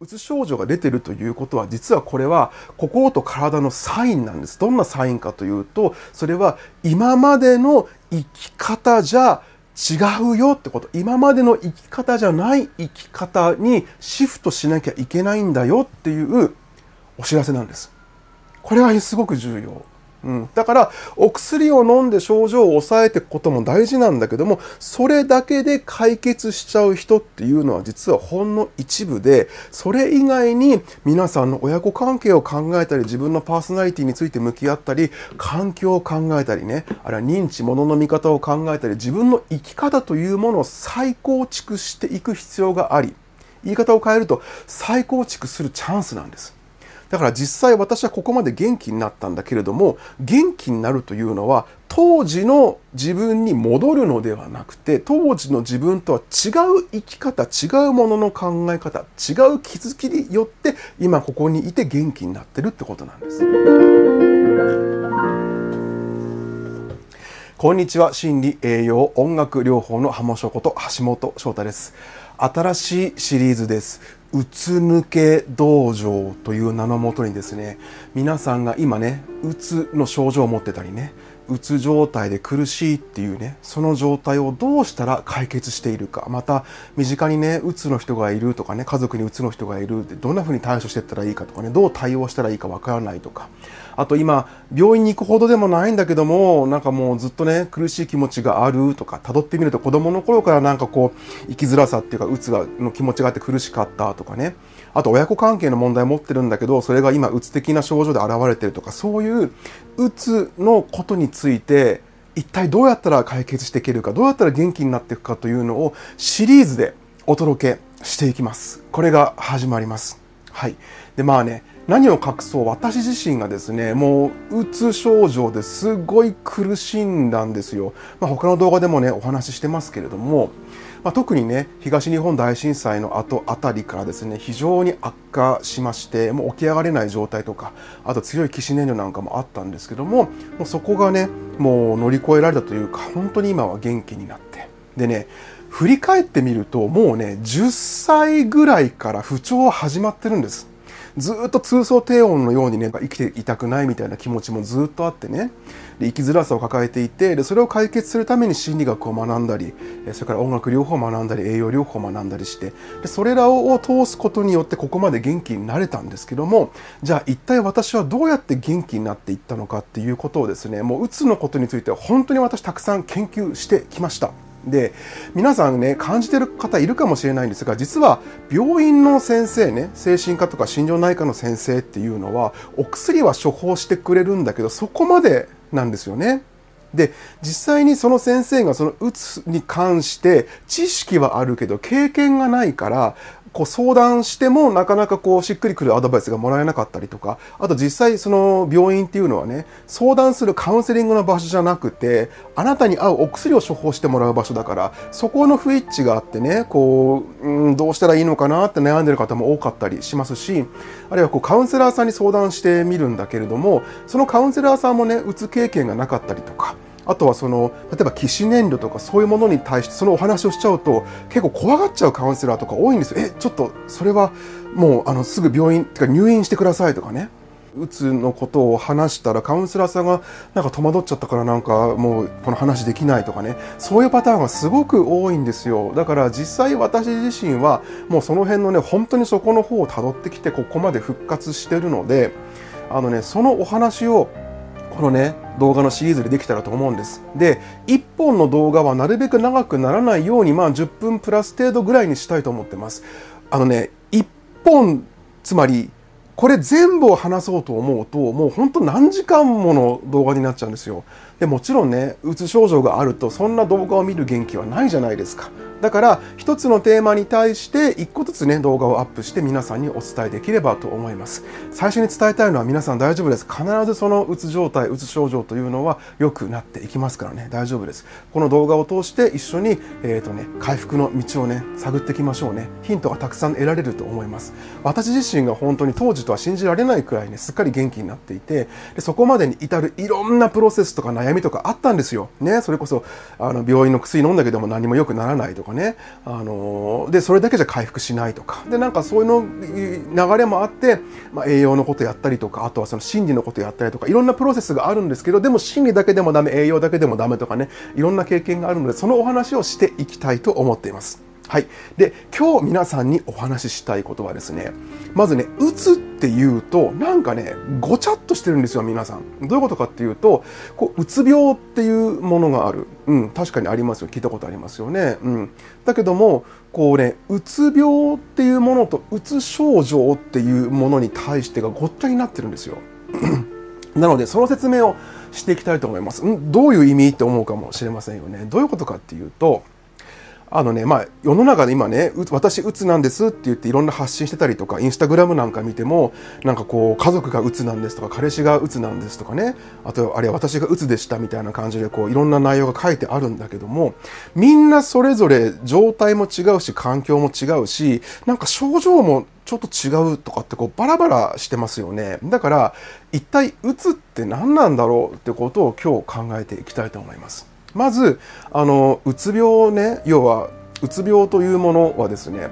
うつ症状が出てるということは実はこれは心と体のサインなんです。どんなサインかというとそれは今までの生き方じゃ違うよってこと今までの生き方じゃない生き方にシフトしなきゃいけないんだよっていうお知らせなんです。これはすごく重要。うん、だからお薬を飲んで症状を抑えていくことも大事なんだけどもそれだけで解決しちゃう人っていうのは実はほんの一部でそれ以外に皆さんの親子関係を考えたり自分のパーソナリティについて向き合ったり環境を考えたりねあるいは認知物の見方を考えたり自分の生き方というものを再構築していく必要があり言い方を変えると再構築するチャンスなんです。だから実際私はここまで元気になったんだけれども元気になるというのは当時の自分に戻るのではなくて当時の自分とは違う生き方違うものの考え方違う気づきによって今ここにいて元気になってるってことなんです。こんにちは心理栄養音楽療法の浜翔こと橋本翔太です。新しいシリーズです。うつ抜け道場という名のもとにですね、皆さんが今ね、うつの症状を持ってたりね、うつ状態で苦しいっていうね、その状態をどうしたら解決しているか、また身近にね、うつの人がいるとかね、家族にうつの人がいるってどんな風に対処していったらいいかとかね、どう対応したらいいかわからないとか、あと今、病院に行くほどでもないんだけども、なんかもうずっとね、苦しい気持ちがあるとか、辿ってみると子供の頃からなんかこう、生きづらさっていうか、うつがの気持ちがあって苦しかったとかね。あと親子関係の問題持ってるんだけど、それが今、うつ的な症状で現れてるとか、そういううつのことについて、一体どうやったら解決していけるか、どうやったら元気になっていくかというのをシリーズでお届けしていきます。これが始まります。はい。で、まあね、何を隠そう私自身がですねもううつ症状ですごい苦しんだんですよ、まあ、他の動画でもねお話ししてますけれども、まあ、特にね東日本大震災の後あたりからですね非常に悪化しましてもう起き上がれない状態とかあと強い起死燃料なんかもあったんですけどももうそこがねもう乗り越えられたというか本当に今は元気になって。でね振り返ってみるともうね10歳ぐらいから不調は始まってるんです。ずっと通奏低音のようにね生きていたくないみたいな気持ちもずっとあってねで生きづらさを抱えていてでそれを解決するために心理学を学んだりそれから音楽療法を学んだり栄養療法を学んだりしてでそれらを通すことによってここまで元気になれたんですけどもじゃあ一体私はどうやって元気になっていったのかっていうことをですねもううつのことについては本当に私たくさん研究してきました。で皆さんね感じてる方いるかもしれないんですが実は病院の先生ね精神科とか心療内科の先生っていうのはお薬は処方してくれるんだけどそこまでなんですよね。で実際にその先生がそのうつに関して知識はあるけど経験がないからこう相談してもなかなかこうしっくりくるアドバイスがもらえなかったりとかあと実際その病院っていうのはね相談するカウンセリングの場所じゃなくてあなたに合うお薬を処方してもらう場所だからそこの不一致があってねこう、うん、どうしたらいいのかなって悩んでる方も多かったりしますしあるいはこうカウンセラーさんに相談してみるんだけれどもそのカウンセラーさんもねうつ経験がなかったりとかあとはその例えば起死燃料とかそういうものに対してそのお話をしちゃうと結構怖がっちゃうカウンセラーとか多いんですよ。えちょっとそれはもうあのすぐ病院てか入院してくださいとかね。うつのことを話したらカウンセラーさんがなんか戸惑っちゃったからなんかもうこの話できないとかね。そういうパターンがすごく多いんですよ。だから実際私自身はもうその辺のね本当にそこの方をたどってきてここまで復活してるのであのねそのお話をこのね動画のシリーズでできたらと思うんです。で1本の動画はなるべく長くならないようにまあ10分プラス程度ぐらいにしたいと思ってます。あのね1本つまりこれ全部を話そうと思うともうほんと何時間もの動画になっちゃうんですよ。でもちろんねうつ症状があるとそんな動画を見る元気はないじゃないですか。だから一つのテーマに対して一個ずつね動画をアップして皆さんにお伝えできればと思います。最初に伝えたいのは皆さん大丈夫です。必ずそのうつ状態うつ症状というのは良くなっていきますからね。大丈夫です。この動画を通して一緒に、えーとね、回復の道をね探っていきましょうね。ヒントがたくさん得られると思います。私自身が本当に当時人は信じられないくらいね、すっかり元気になっていて、でそこまでに至るいろんなプロセスとか悩み悩みとかあったんですよ。ね、それこそ、あの、病院の薬飲んだけども何も良くならないとかね、あの、で、それだけじゃ回復しないとか、で、なんかそういうの、流れもあって、まあ、栄養のことやったりとか、あとはその心理のことやったりとか、いろんなプロセスがあるんですけど、でも心理だけでもダメ、栄養だけでもダメとかね、いろんな経験があるので、そのお話をしていきたいと思っています。はい。で、今日皆さんにお話ししたいことはですね、まずね、うつっていうと、なんかね、ごちゃっとしてるんですよ、皆さん。どういうことかっていうと、こう、うつ病っていうものがある。うん、確かにありますよ。聞いたことありますよね。うん。だけども、こうね、うつ病っていうものと、うつ症状っていうものに対してがごっちゃになってるんですよ。なので、その説明をしていきたいと思います。んどういう意味って思うかもしれませんよね。どういうことかっていうと、あのね、まあ、世の中で今ね、私、うつなんですって言っていろんな発信してたりとか、インスタグラムなんか見ても、なんかこう、家族がうつなんですとか、彼氏がうつなんですとかね、あと、あるいは私がうつでしたみたいな感じで、こう、いろんな内容が書いてあるんだけども、みんなそれぞれ状態も違うし、環境も違うし、なんか症状もちょっと違うとかってこうバラバラしてますよね。だから、一体うつって何なんだろうってことを今日考えていきたいと思います。まずあのうつ病ね要はうつ病というものはですね、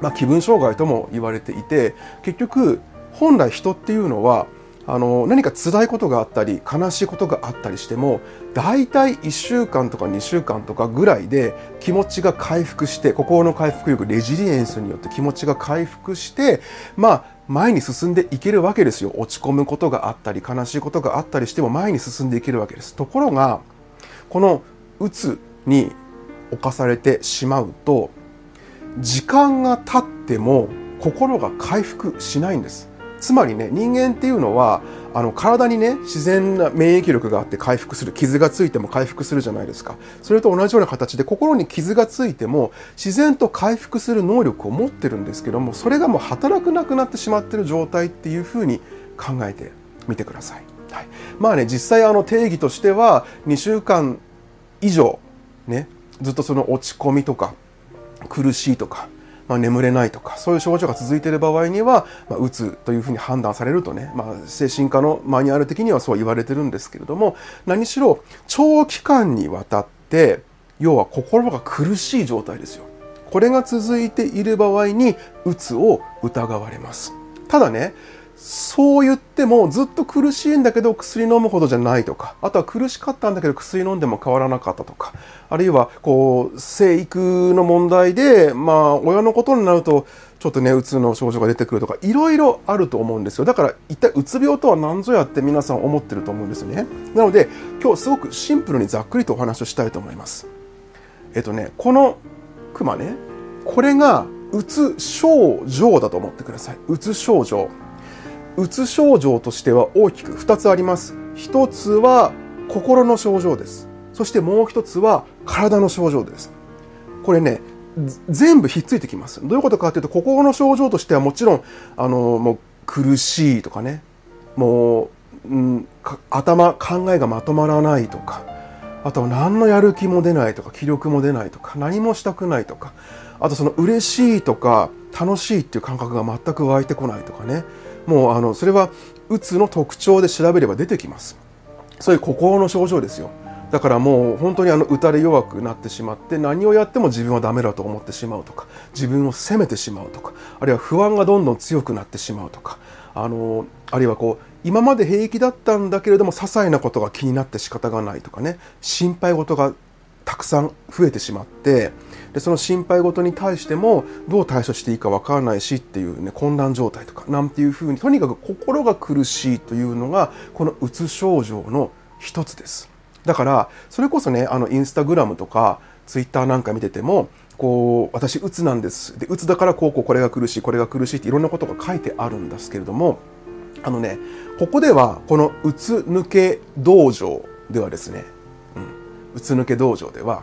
まあ、気分障害とも言われていて結局本来人っていうのはあの何か辛いことがあったり悲しいことがあったりしても大体1週間とか2週間とかぐらいで気持ちが回復して心の回復力レジリエンスによって気持ちが回復してまあ前に進んでいけるわけですよ。落ち込むことがあったり悲しいことがあったりしても前に進んでいけるわけです。ところがこのうつに侵されてしまうと時間が経っても心が回復しないんです。つまりね人間っていうのはあの体にね自然な免疫力があって回復する。傷がついても回復するじゃないですか。それと同じような形で心に傷がついても自然と回復する能力を持ってるんですけどもそれがもう働くなくなってしまってる状態っていうふうに考えてみてください、はい、まあね実際あの定義としては2週間以上ねずっとその落ち込みとか苦しいとか、まあ、眠れないとかそういう症状が続いている場合には、まあ、うつというふうに判断されるとね、まあ、精神科のマニュアル的にはそう言われてるんですけれども何しろ長期間にわたって要は心が苦しい状態ですよ。これが続いている場合にうつを疑われます。ただね、そう言ってもずっと苦しいんだけど薬飲むほどじゃないとか、あとは苦しかったんだけど薬飲んでも変わらなかったとか、あるいはこう生育の問題で、まあ親のことになるとちょっとね、うつの症状が出てくるとか、いろいろあると思うんですよ。だから一体うつ病とは何ぞやって皆さん思ってると思うんですよね。なので今日すごくシンプルにざっくりとお話をしたいと思います。えっとね、このクマね、これがうつ症状だと思ってください。うつ症状。うつ症状としては大きく2つあります。1つは心の症状です。そしてもう1つは体の症状です。これね、全部ひっついてきます。どういうことかというと、心の症状としてはもちろん、あの、もう苦しいとかね、もう、うん、頭、考えがまとまらないとか、あとは何のやる気も出ないとか、気力も出ないとか、何もしたくないとか、あとその嬉しいとか、楽しいっていう感覚が全く湧いてこないとかね、もうあのそれはうつの特徴で調べれば出てきます。そういう心の症状ですよ。だからもう本当にあの打たれ弱くなってしまって何をやっても自分はダメだと思ってしまうとか自分を責めてしまうとかあるいは不安がどんどん強くなってしまうとかあのあるいはこう今まで平気だったんだけれども些細なことが気になって仕方がないとかね心配事がたくさん増えてしまってでその心配事に対してもどう対処していいかわからないしっていうね混乱状態とかなんていうふうにとにかく心が苦しいというのがこのうつ症状の一つです。だからそれこそねあのインスタグラムとかツイッターなんか見ててもこう私うつなんです。でうつだからこうこうこれが苦しいこれが苦しいっていろんなことが書いてあるんですけれどもあのねここではこのうつ抜け道場ではですねうつ抜け道場では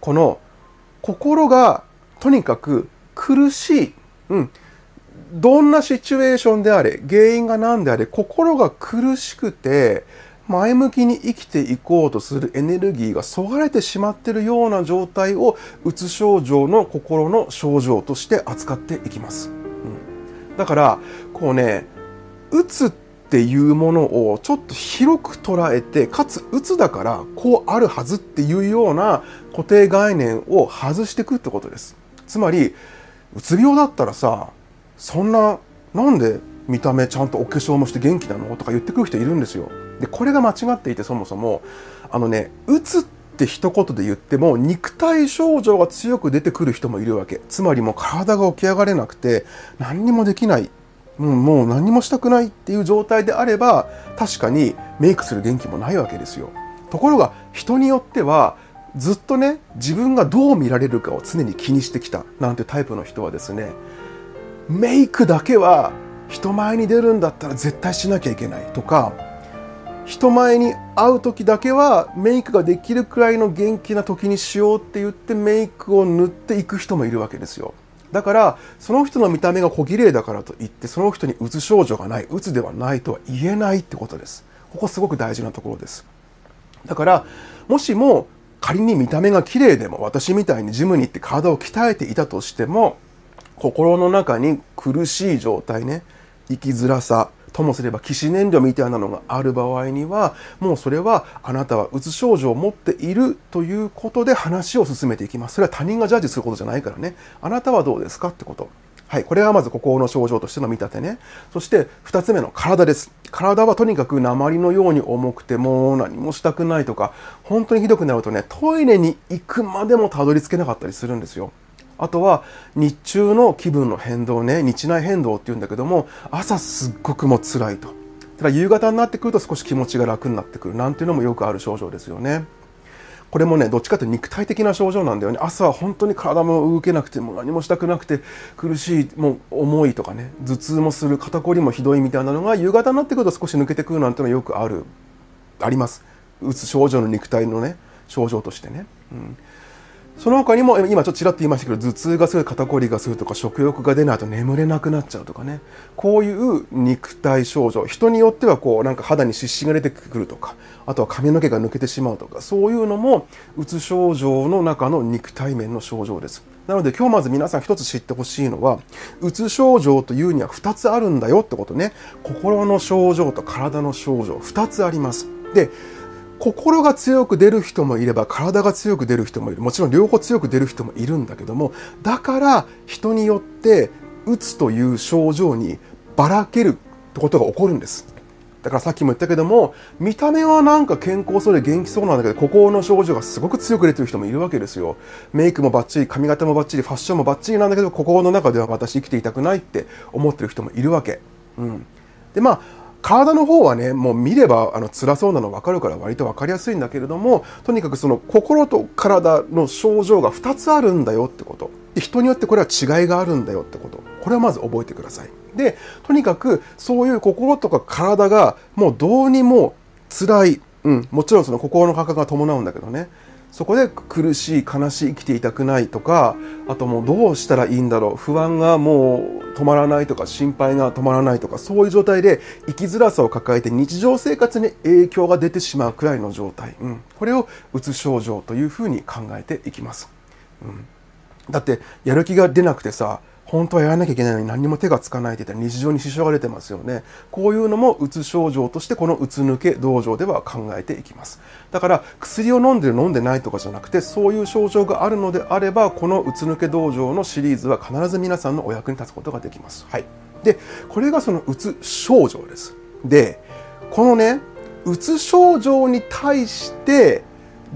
この心がとにかく苦しい、うん、どんなシチュエーションであれ原因が何であれ心が苦しくて前向きに生きていこうとするエネルギーがそがれてしまっているような状態をうつ症状の心の症状として扱っていきます。うんだからこうねうつってっていうものをちょっと広く捉えてかつうつだからこうあるはずっていうような固定概念を外していくってことです。つまりうつ病だったらさそんななんで見た目ちゃんとお化粧もして元気なの？とか言ってくる人いるんですよ。でこれが間違っていてそもそも。あのねうつって一言で言っても肉体症状が強く出てくる人もいるわけ。つまりもう体が起き上がれなくて何にもできない。うん、もう何もしたくないっていう状態であれば確かにメイクする元気もないわけですよ。ところが人によってはずっとね自分がどう見られるかを常に気にしてきたなんてタイプの人はですねメイクだけは人前に出るんだったら絶対しなきゃいけないとか人前に会う時だけはメイクができるくらいの元気な時にしようって言ってメイクを塗っていく人もいるわけですよ。だからその人の見た目が小綺麗だからといってその人にうつ症状がないうつではないとは言えないってことです。ここすごく大事なところです。だからもしも仮に見た目が綺麗でも私みたいにジムに行って体を鍛えていたとしても心の中に苦しい状態ね生きづらさともすれば起死燃料みたいなのがある場合にはもうそれはあなたはうつ症状を持っているということで話を進めていきますそれは他人がジャッジすることじゃないからねあなたはどうですかってことはい。これはまず心の症状としての見立てね。そして二つ目の体です。体はとにかく鉛のように重くてもう何もしたくないとか、本当にひどくなるとね、トイレに行くまでもたどり着けなかったりするんですよ。あとは日中の気分の変動ね日内変動っていうんだけども朝すっごくも辛いと。ただ夕方になってくると少し気持ちが楽になってくる。なんていうのもよくある症状ですよね。これもねどっちかというと肉体的な症状なんだよね。朝は本当に体も動けなくても何もしたくなくて苦しいもう重いとかね頭痛もする肩こりもひどいみたいなのが夕方になってくると少し抜けてくるなんていうのはよくある。あります。うつ症状の肉体のね症状としてね、うん、その他にも今ちょっとちらっと言いましたけど頭痛がする肩こりがするとか食欲が出ないと眠れなくなっちゃうとかね。こういう肉体症状。人によってはこうなんか肌に湿疹が出てくるとかあとは髪の毛が抜けてしまうとかそういうのもうつ症状の中の肉体面の症状です。なので今日まず皆さん一つ知ってほしいのはうつ症状というには2つあるんだよってことね。心の症状と体の症状2つあります。で心が強く出る人もいれば体が強く出る人もいる。もちろん両方強く出る人もいるんだけどもだから人によってうつという症状にばらけるってことが起こるんです。だからさっきも言ったけども見た目はなんか健康そうで元気そうなんだけど心の症状がすごく強く出てる人もいるわけですよ。メイクもバッチリ髪型もバッチリファッションもバッチリなんだけど心の中では私生きていたくないって思ってる人もいるわけ。うん。でまあ体の方はねもう見ればあの辛そうなの分かるから割と分かりやすいんだけれどもとにかくその心と体の症状が2つあるんだよってこと。人によってこれは違いがあるんだよってこと。これはまず覚えてください。でとにかくそういう心とか体がもうどうにも辛い、うん、もちろんその心の感覚が伴うんだけどね。そこで苦しい悲しい生きていたくないとかあともうどうしたらいいんだろう。不安がもう止まらないとか心配が止まらないとかそういう状態で生きづらさを抱えて日常生活に影響が出てしまうくらいの状態、うん、これをうつ症状というふうに考えていきます、うん、だってやる気が出なくてさ本当はやらなきゃいけないのに何にも手がつかないって言ったら日常に支障が出てますよね。こういうのもうつ症状としてこのうつ抜け道場では考えていきます。だから薬を飲んでる飲んでないとかじゃなくてそういう症状があるのであればこのうつ抜け道場のシリーズは必ず皆さんのお役に立つことができます。はい。で、これがそのうつ症状です。で、このね、うつ症状に対して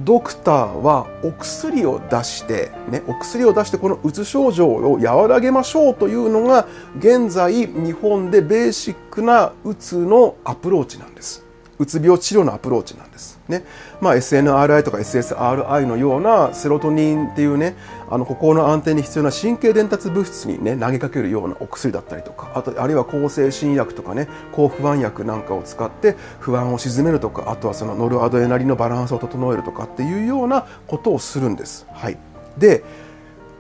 ドクターはお薬を出して、ね、お薬を出してこのうつ症状を和らげましょうというのが現在日本でベーシックなうつのアプローチなんです。うつ病治療のアプローチなんです。ね。まあ SNRI とか SSRI のようなセロトニンっていうね、あの心の安定に必要な神経伝達物質にね、投げかけるようなお薬だったりとか、あと、あるいは抗精神薬とかね、抗不安薬なんかを使って不安を鎮めるとか、あとはそのノルアドレナリンのバランスを整えるとかっていうようなことをするんです。はい。で、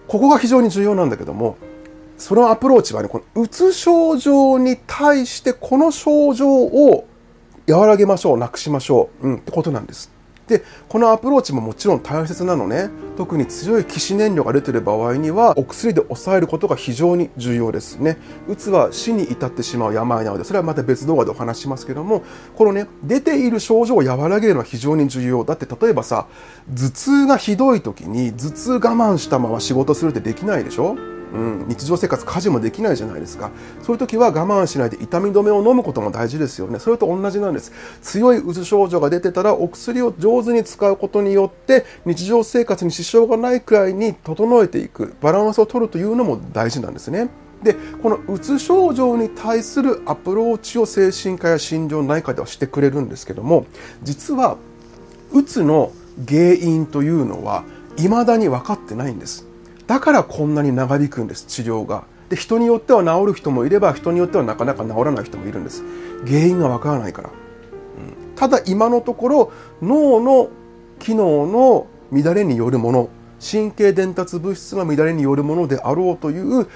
ここが非常に重要なんだけども、そのアプローチはね、このうつ症状に対してこの症状を和らげましょう、なくしましょう、うん、ってことなんです。で、このアプローチももちろん大切なのね。特に強い起死燃料が出ている場合には、お薬で抑えることが非常に重要ですね。うつは死に至ってしまう病なので、それはまた別動画でお話しますけども、このね、出ている症状を和らげるのは非常に重要。だって例えばさ、頭痛がひどい時に頭痛我慢したまま仕事するってできないでしょ？うん、日常生活家事もできないじゃないですか。そういう時は我慢しないで痛み止めを飲むことも大事ですよね。それと同じなんです。強いうつ症状が出てたらお薬を上手に使うことによって日常生活に支障がないくらいに整えていく。バランスを取るというのも大事なんですね。でこのうつ症状に対するアプローチを精神科や心療内科ではしてくれるんですけども実はうつの原因というのは未だに分かってないんです。だからこんなに長引くんです治療が。で人によっては治る人もいれば人によってはなかなか治らない人もいるんです。原因がわからないから、うん、ただ今のところ脳の機能の乱れによるもの神経伝達物質が乱れによるものであろうという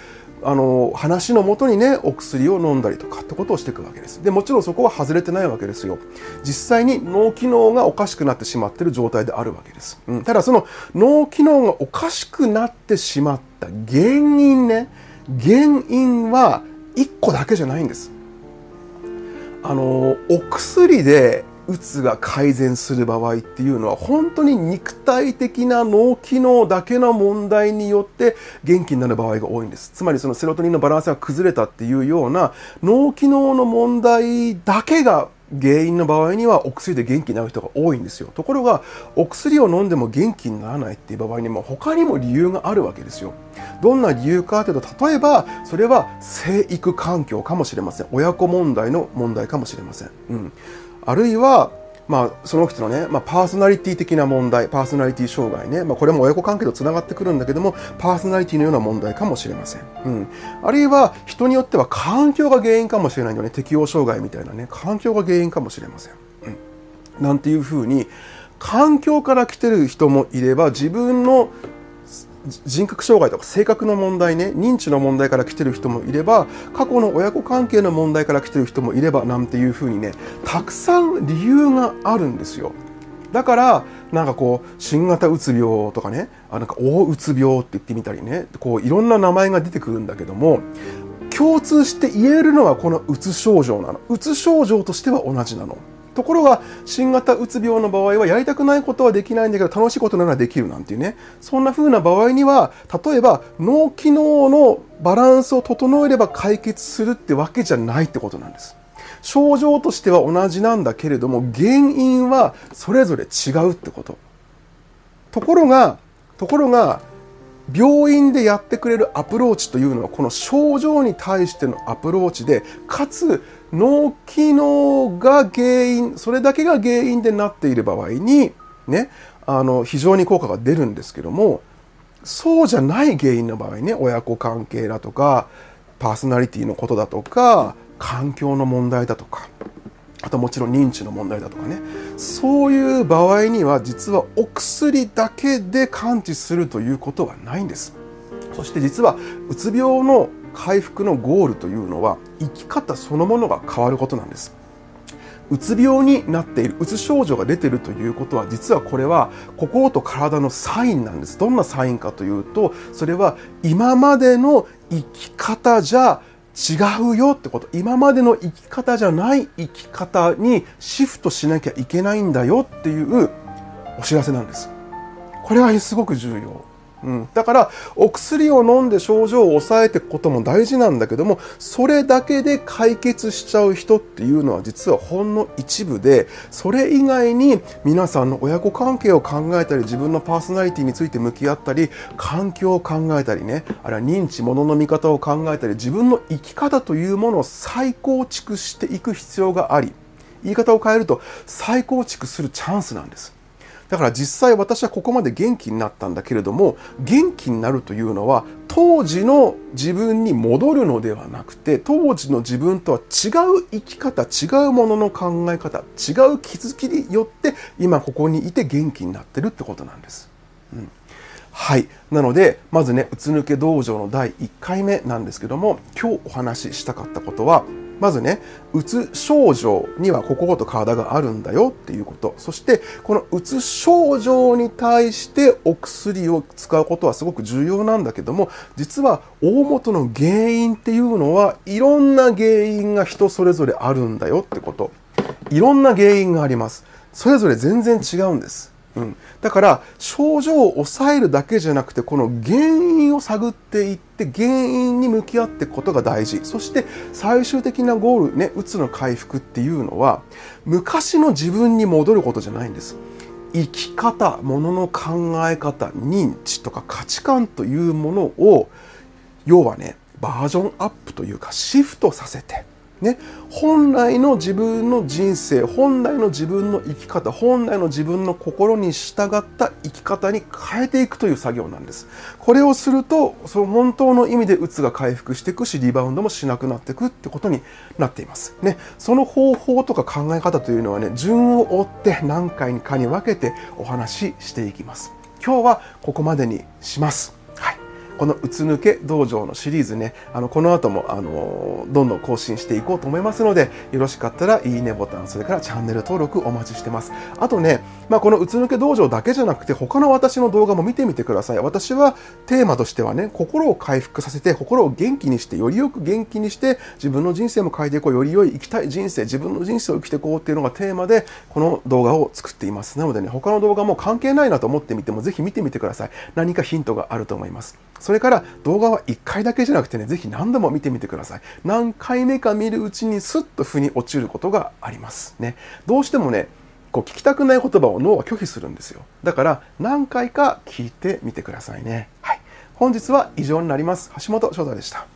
あの話のもとにねお薬を飲んだりとかってことをしていくわけです。でもちろんそこは外れてないわけですよ。実際に脳機能がおかしくなってしまってる状態であるわけです、うん、ただその脳機能がおかしくなってしまった原因ね原因は1個だけじゃないんです。あのお薬でうつが改善する場合っていうのは本当に肉体的な脳機能だけの問題によって元気になる場合が多いんです。つまりそのセロトニンのバランスが崩れたっていうような脳機能の問題だけが原因の場合にはお薬で元気になる人が多いんですよ。ところがお薬を飲んでも元気にならないっていう場合にも他にも理由があるわけですよ。どんな理由かというと例えばそれは生育環境かもしれません。親子問題の問題かもしれません、うん、あるいは、まあ、その人のね、まあ、パーソナリティ的な問題、パーソナリティ障害ね、まあ、これも親子関係と繋がってくるんだけども、パーソナリティのような問題かもしれません。うん。あるいは、人によっては環境が原因かもしれないよね、適応障害みたいなね、環境が原因かもしれません。うん。なんていうふうに、環境から来てる人もいれば、自分の人格障害とか性格の問題ね認知の問題から来てる人もいれば過去の親子関係の問題から来てる人もいればなんていうふうにねたくさん理由があるんですよ。だからなんかこう新型うつ病とかねあなんか大うつ病って言ってみたりねこういろんな名前が出てくるんだけども共通して言えるのはこのうつ症状なの。うつ症状としては同じなの。ところが新型うつ病の場合はやりたくないことはできないんだけど楽しいことならできるなんていうね。そんな風な場合には例えば脳機能のバランスを整えれば解決するってわけじゃないってことなんです。症状としては同じなんだけれども原因はそれぞれ違うってこと。ところがところが病院でやってくれるアプローチというのはこの症状に対してのアプローチでかつ脳機能が原因それだけが原因でなっている場合にねあの非常に効果が出るんですけどもそうじゃない原因の場合ね親子関係だとかパーソナリティのことだとか環境の問題だとかあともちろん認知の問題だとかね。そういう場合には実はお薬だけで完治するということはないんです。そして実はうつ病の回復のゴールというのは生き方そのものが変わることなんです。うつ病になっているうつ症状が出ているということは実はこれは心と体のサインなんです。どんなサインかというとそれは今までの生き方じゃ違うよってこと。今までの生き方じゃない生き方にシフトしなきゃいけないんだよっていうお知らせなんです。これはすごく重要。うん、だからお薬を飲んで症状を抑えていくことも大事なんだけどもそれだけで解決しちゃう人っていうのは実はほんの一部でそれ以外に皆さんの親子関係を考えたり自分のパーソナリティについて向き合ったり環境を考えたりねあるいは認知物の見方を考えたり自分の生き方というものを再構築していく必要があり言い方を変えると再構築するチャンスなんです。だから実際私はここまで元気になったんだけれども元気になるというのは当時の自分に戻るのではなくて当時の自分とは違う生き方違うものの考え方違う気づきによって今ここにいて元気になってるってことなんです。うんはい。なので、まずね、うつ抜け道場の第1回目なんですけども、今日お話ししたかったことは、まずね、うつ症状には心と体があるんだよっていうこと。そして、このうつ症状に対してお薬を使うことはすごく重要なんだけども、実は大元の原因っていうのはいろんな原因が人それぞれあるんだよってこと。いろんな原因があります。それぞれ全然違うんです。うん、だから症状を抑えるだけじゃなくてこの原因を探っていって原因に向き合っていくことが大事。そして最終的なゴールねうつの回復っていうのは昔の自分に戻ることじゃないんです。生き方ものの考え方認知とか価値観というものを要はねバージョンアップというかシフトさせてね、本来の自分の人生本来の自分の生き方本来の自分の心に従った生き方に変えていくという作業なんです。これをするとその本当の意味でうつが回復していくしリバウンドもしなくなっていくってことになっています。ね。その方法とか考え方というのはね順を追って何回かに分けてお話ししていきます。今日はここまでにします。このうつ抜け道場のシリーズね、あの、この後も、あの、どんどん更新していこうと思いますので、よろしかったらいいねボタン、それからチャンネル登録お待ちしてます。あとね、まあ、このうつ抜け道場だけじゃなくて、他の私の動画も見てみてください。私はテーマとしてはね、心を回復させて、心を元気にして、よりよく元気にして、自分の人生も変えていこう、より良い生きたい人生、自分の人生を生きていこうっていうのがテーマで、この動画を作っています。なのでね、他の動画も関係ないなと思ってみても、ぜひ見てみてください。何かヒントがあると思います。それから動画は1回だけじゃなくてね、ぜひ何度も見てみてください。何回目か見るうちにスッと腑に落ちることがあります。ね。どうしてもね、こう聞きたくない言葉を脳は拒否するんですよ。だから何回か聞いてみてくださいね。はい。本日は以上になります。橋本翔太でした。